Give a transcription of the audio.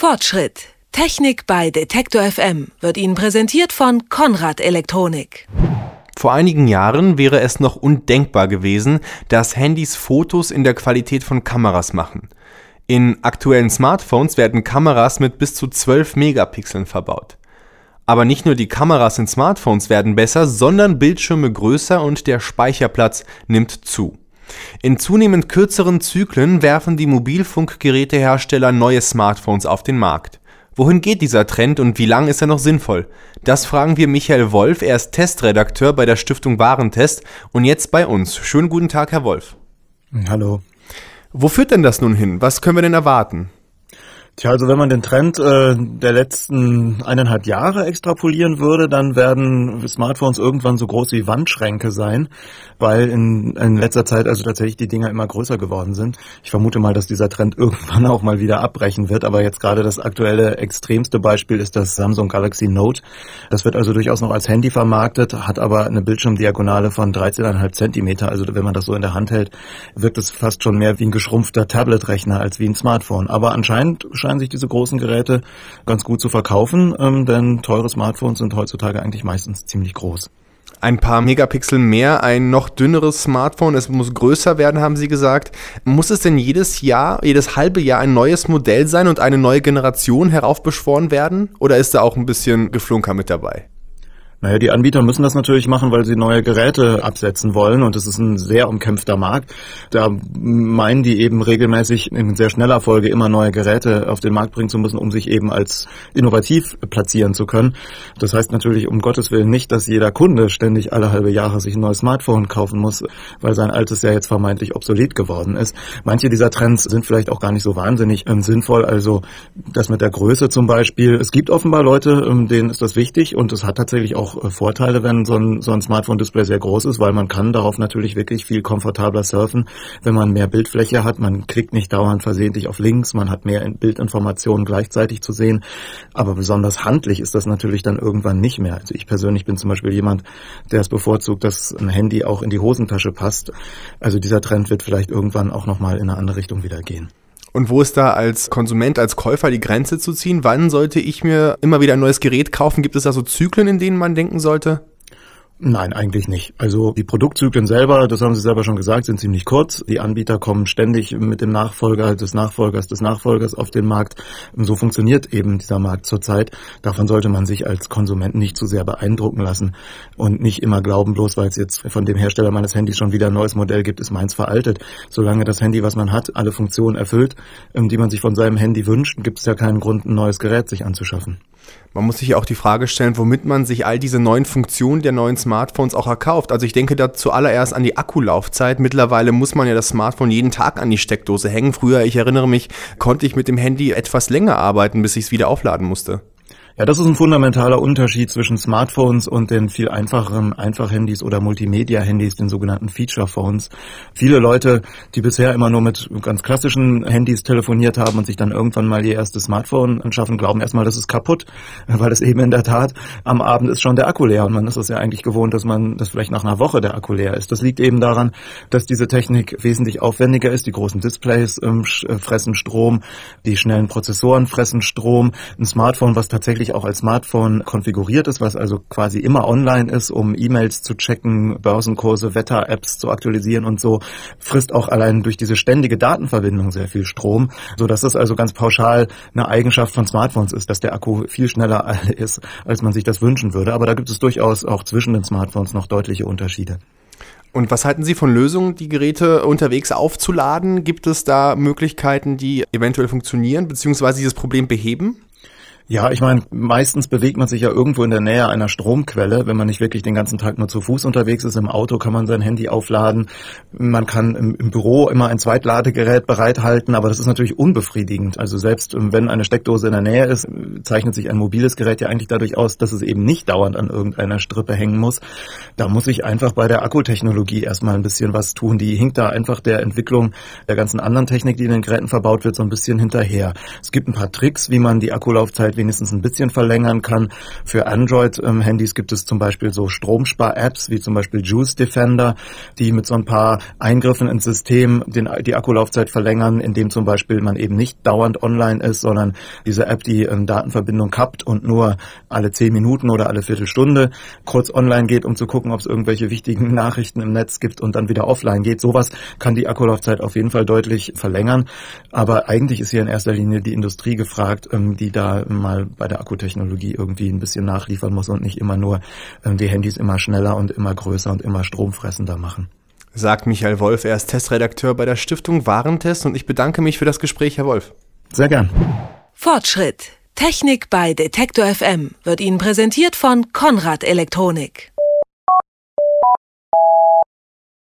Fortschritt. Technik bei Detektor FM wird Ihnen präsentiert von Konrad Elektronik. Vor einigen Jahren wäre es noch undenkbar gewesen, dass Handys Fotos in der Qualität von Kameras machen. In aktuellen Smartphones werden Kameras mit bis zu 12 Megapixeln verbaut. Aber nicht nur die Kameras in Smartphones werden besser, sondern Bildschirme größer und der Speicherplatz nimmt zu. In zunehmend kürzeren Zyklen werfen die Mobilfunkgerätehersteller neue Smartphones auf den Markt. Wohin geht dieser Trend und wie lange ist er noch sinnvoll? Das fragen wir Michael Wolf, er ist Testredakteur bei der Stiftung Warentest und jetzt bei uns. Schönen guten Tag, Herr Wolf. Hallo. Wo führt denn das nun hin? Was können wir denn erwarten? Tja, also wenn man den Trend äh, der letzten eineinhalb Jahre extrapolieren würde, dann werden Smartphones irgendwann so groß wie Wandschränke sein, weil in, in letzter Zeit also tatsächlich die Dinger immer größer geworden sind. Ich vermute mal, dass dieser Trend irgendwann auch mal wieder abbrechen wird, aber jetzt gerade das aktuelle extremste Beispiel ist das Samsung Galaxy Note. Das wird also durchaus noch als Handy vermarktet, hat aber eine Bildschirmdiagonale von 13,5 Zentimeter. Also wenn man das so in der Hand hält, wirkt es fast schon mehr wie ein geschrumpfter Tabletrechner als wie ein Smartphone. Aber anscheinend scheinen sich diese großen Geräte ganz gut zu verkaufen, ähm, denn teure Smartphones sind heutzutage eigentlich meistens ziemlich groß. Ein paar Megapixel mehr, ein noch dünneres Smartphone, es muss größer werden, haben Sie gesagt. Muss es denn jedes Jahr, jedes halbe Jahr ein neues Modell sein und eine neue Generation heraufbeschworen werden? Oder ist da auch ein bisschen Geflunker mit dabei? Naja, die Anbieter müssen das natürlich machen, weil sie neue Geräte absetzen wollen und es ist ein sehr umkämpfter Markt. Da meinen die eben regelmäßig in sehr schneller Folge immer neue Geräte auf den Markt bringen zu müssen, um sich eben als innovativ platzieren zu können. Das heißt natürlich um Gottes Willen nicht, dass jeder Kunde ständig alle halbe Jahre sich ein neues Smartphone kaufen muss, weil sein altes ja jetzt vermeintlich obsolet geworden ist. Manche dieser Trends sind vielleicht auch gar nicht so wahnsinnig ähm, sinnvoll. Also das mit der Größe zum Beispiel. Es gibt offenbar Leute, ähm, denen ist das wichtig und es hat tatsächlich auch auch äh, Vorteile, wenn so ein, so ein Smartphone-Display sehr groß ist, weil man kann darauf natürlich wirklich viel komfortabler surfen, wenn man mehr Bildfläche hat. Man klickt nicht dauernd versehentlich auf Links, man hat mehr Bildinformationen gleichzeitig zu sehen. Aber besonders handlich ist das natürlich dann irgendwann nicht mehr. Also ich persönlich bin zum Beispiel jemand, der es bevorzugt, dass ein Handy auch in die Hosentasche passt. Also dieser Trend wird vielleicht irgendwann auch nochmal in eine andere Richtung wieder gehen. Und wo ist da als Konsument, als Käufer die Grenze zu ziehen? Wann sollte ich mir immer wieder ein neues Gerät kaufen? Gibt es da so Zyklen, in denen man denken sollte? Nein, eigentlich nicht. Also die Produktzyklen selber, das haben Sie selber schon gesagt, sind ziemlich kurz. Die Anbieter kommen ständig mit dem Nachfolger des Nachfolgers des Nachfolgers auf den Markt. So funktioniert eben dieser Markt zurzeit. Davon sollte man sich als Konsument nicht zu sehr beeindrucken lassen und nicht immer glauben, bloß weil es jetzt von dem Hersteller meines Handys schon wieder ein neues Modell gibt, ist meins veraltet. Solange das Handy, was man hat, alle Funktionen erfüllt, ähm, die man sich von seinem Handy wünscht, gibt es ja keinen Grund, ein neues Gerät sich anzuschaffen. Man muss sich auch die Frage stellen, womit man sich all diese neuen Funktionen der neuen Smartphones auch erkauft. Also ich denke da zuallererst an die Akkulaufzeit. Mittlerweile muss man ja das Smartphone jeden Tag an die Steckdose hängen. Früher, ich erinnere mich, konnte ich mit dem Handy etwas länger arbeiten, bis ich es wieder aufladen musste. Ja, das ist ein fundamentaler Unterschied zwischen Smartphones und den viel einfacheren Einfachhandys oder Multimedia-Handys, den sogenannten Feature-Phones. Viele Leute, die bisher immer nur mit ganz klassischen Handys telefoniert haben und sich dann irgendwann mal ihr erstes Smartphone anschaffen, glauben erstmal, das ist kaputt, weil es eben in der Tat am Abend ist schon der Akku leer und man ist es ja eigentlich gewohnt, dass man, dass vielleicht nach einer Woche der Akku leer ist. Das liegt eben daran, dass diese Technik wesentlich aufwendiger ist. Die großen Displays ähm, äh, fressen Strom, die schnellen Prozessoren fressen Strom. Ein Smartphone, was tatsächlich auch als Smartphone konfiguriert ist, was also quasi immer online ist, um E-Mails zu checken, Börsenkurse, Wetter-Apps zu aktualisieren und so, frisst auch allein durch diese ständige Datenverbindung sehr viel Strom, so dass es also ganz pauschal eine Eigenschaft von Smartphones ist, dass der Akku viel schneller ist, als man sich das wünschen würde. Aber da gibt es durchaus auch zwischen den Smartphones noch deutliche Unterschiede. Und was halten Sie von Lösungen, die Geräte unterwegs aufzuladen? Gibt es da Möglichkeiten, die eventuell funktionieren, beziehungsweise dieses Problem beheben? Ja, ich meine, meistens bewegt man sich ja irgendwo in der Nähe einer Stromquelle, wenn man nicht wirklich den ganzen Tag nur zu Fuß unterwegs ist. Im Auto kann man sein Handy aufladen. Man kann im, im Büro immer ein Zweitladegerät bereithalten, aber das ist natürlich unbefriedigend. Also selbst ähm, wenn eine Steckdose in der Nähe ist, zeichnet sich ein mobiles Gerät ja eigentlich dadurch aus, dass es eben nicht dauernd an irgendeiner Strippe hängen muss. Da muss ich einfach bei der Akkutechnologie erstmal ein bisschen was tun. Die hinkt da einfach der Entwicklung der ganzen anderen Technik, die in den Geräten verbaut wird, so ein bisschen hinterher. Es gibt ein paar Tricks, wie man die Akkulaufzeit wenigstens ein bisschen verlängern kann. Für Android-Handys gibt es zum Beispiel so Stromspar-Apps, wie zum Beispiel Juice Defender, die mit so ein paar Eingriffen ins System den, die Akkulaufzeit verlängern, indem zum Beispiel man eben nicht dauernd online ist, sondern diese App die ähm, Datenverbindung kappt und nur alle zehn Minuten oder alle Viertelstunde kurz online geht, um zu gucken, ob es irgendwelche wichtigen Nachrichten im Netz gibt und dann wieder offline geht. Sowas kann die Akkulaufzeit auf jeden Fall deutlich verlängern. Aber eigentlich ist hier in erster Linie die Industrie gefragt, ähm, die da mal mal bei der Akkutechnologie irgendwie ein bisschen nachliefern muss und nicht immer nur äh, die Handys immer schneller und immer größer und immer stromfressender machen. Sagt Michael Wolf, er ist Testredakteur bei der Stiftung Warentest und ich bedanke mich für das Gespräch, Herr Wolf. Sehr gern. Fortschritt. Technik bei Detektor FM wird Ihnen präsentiert von Konrad Elektronik.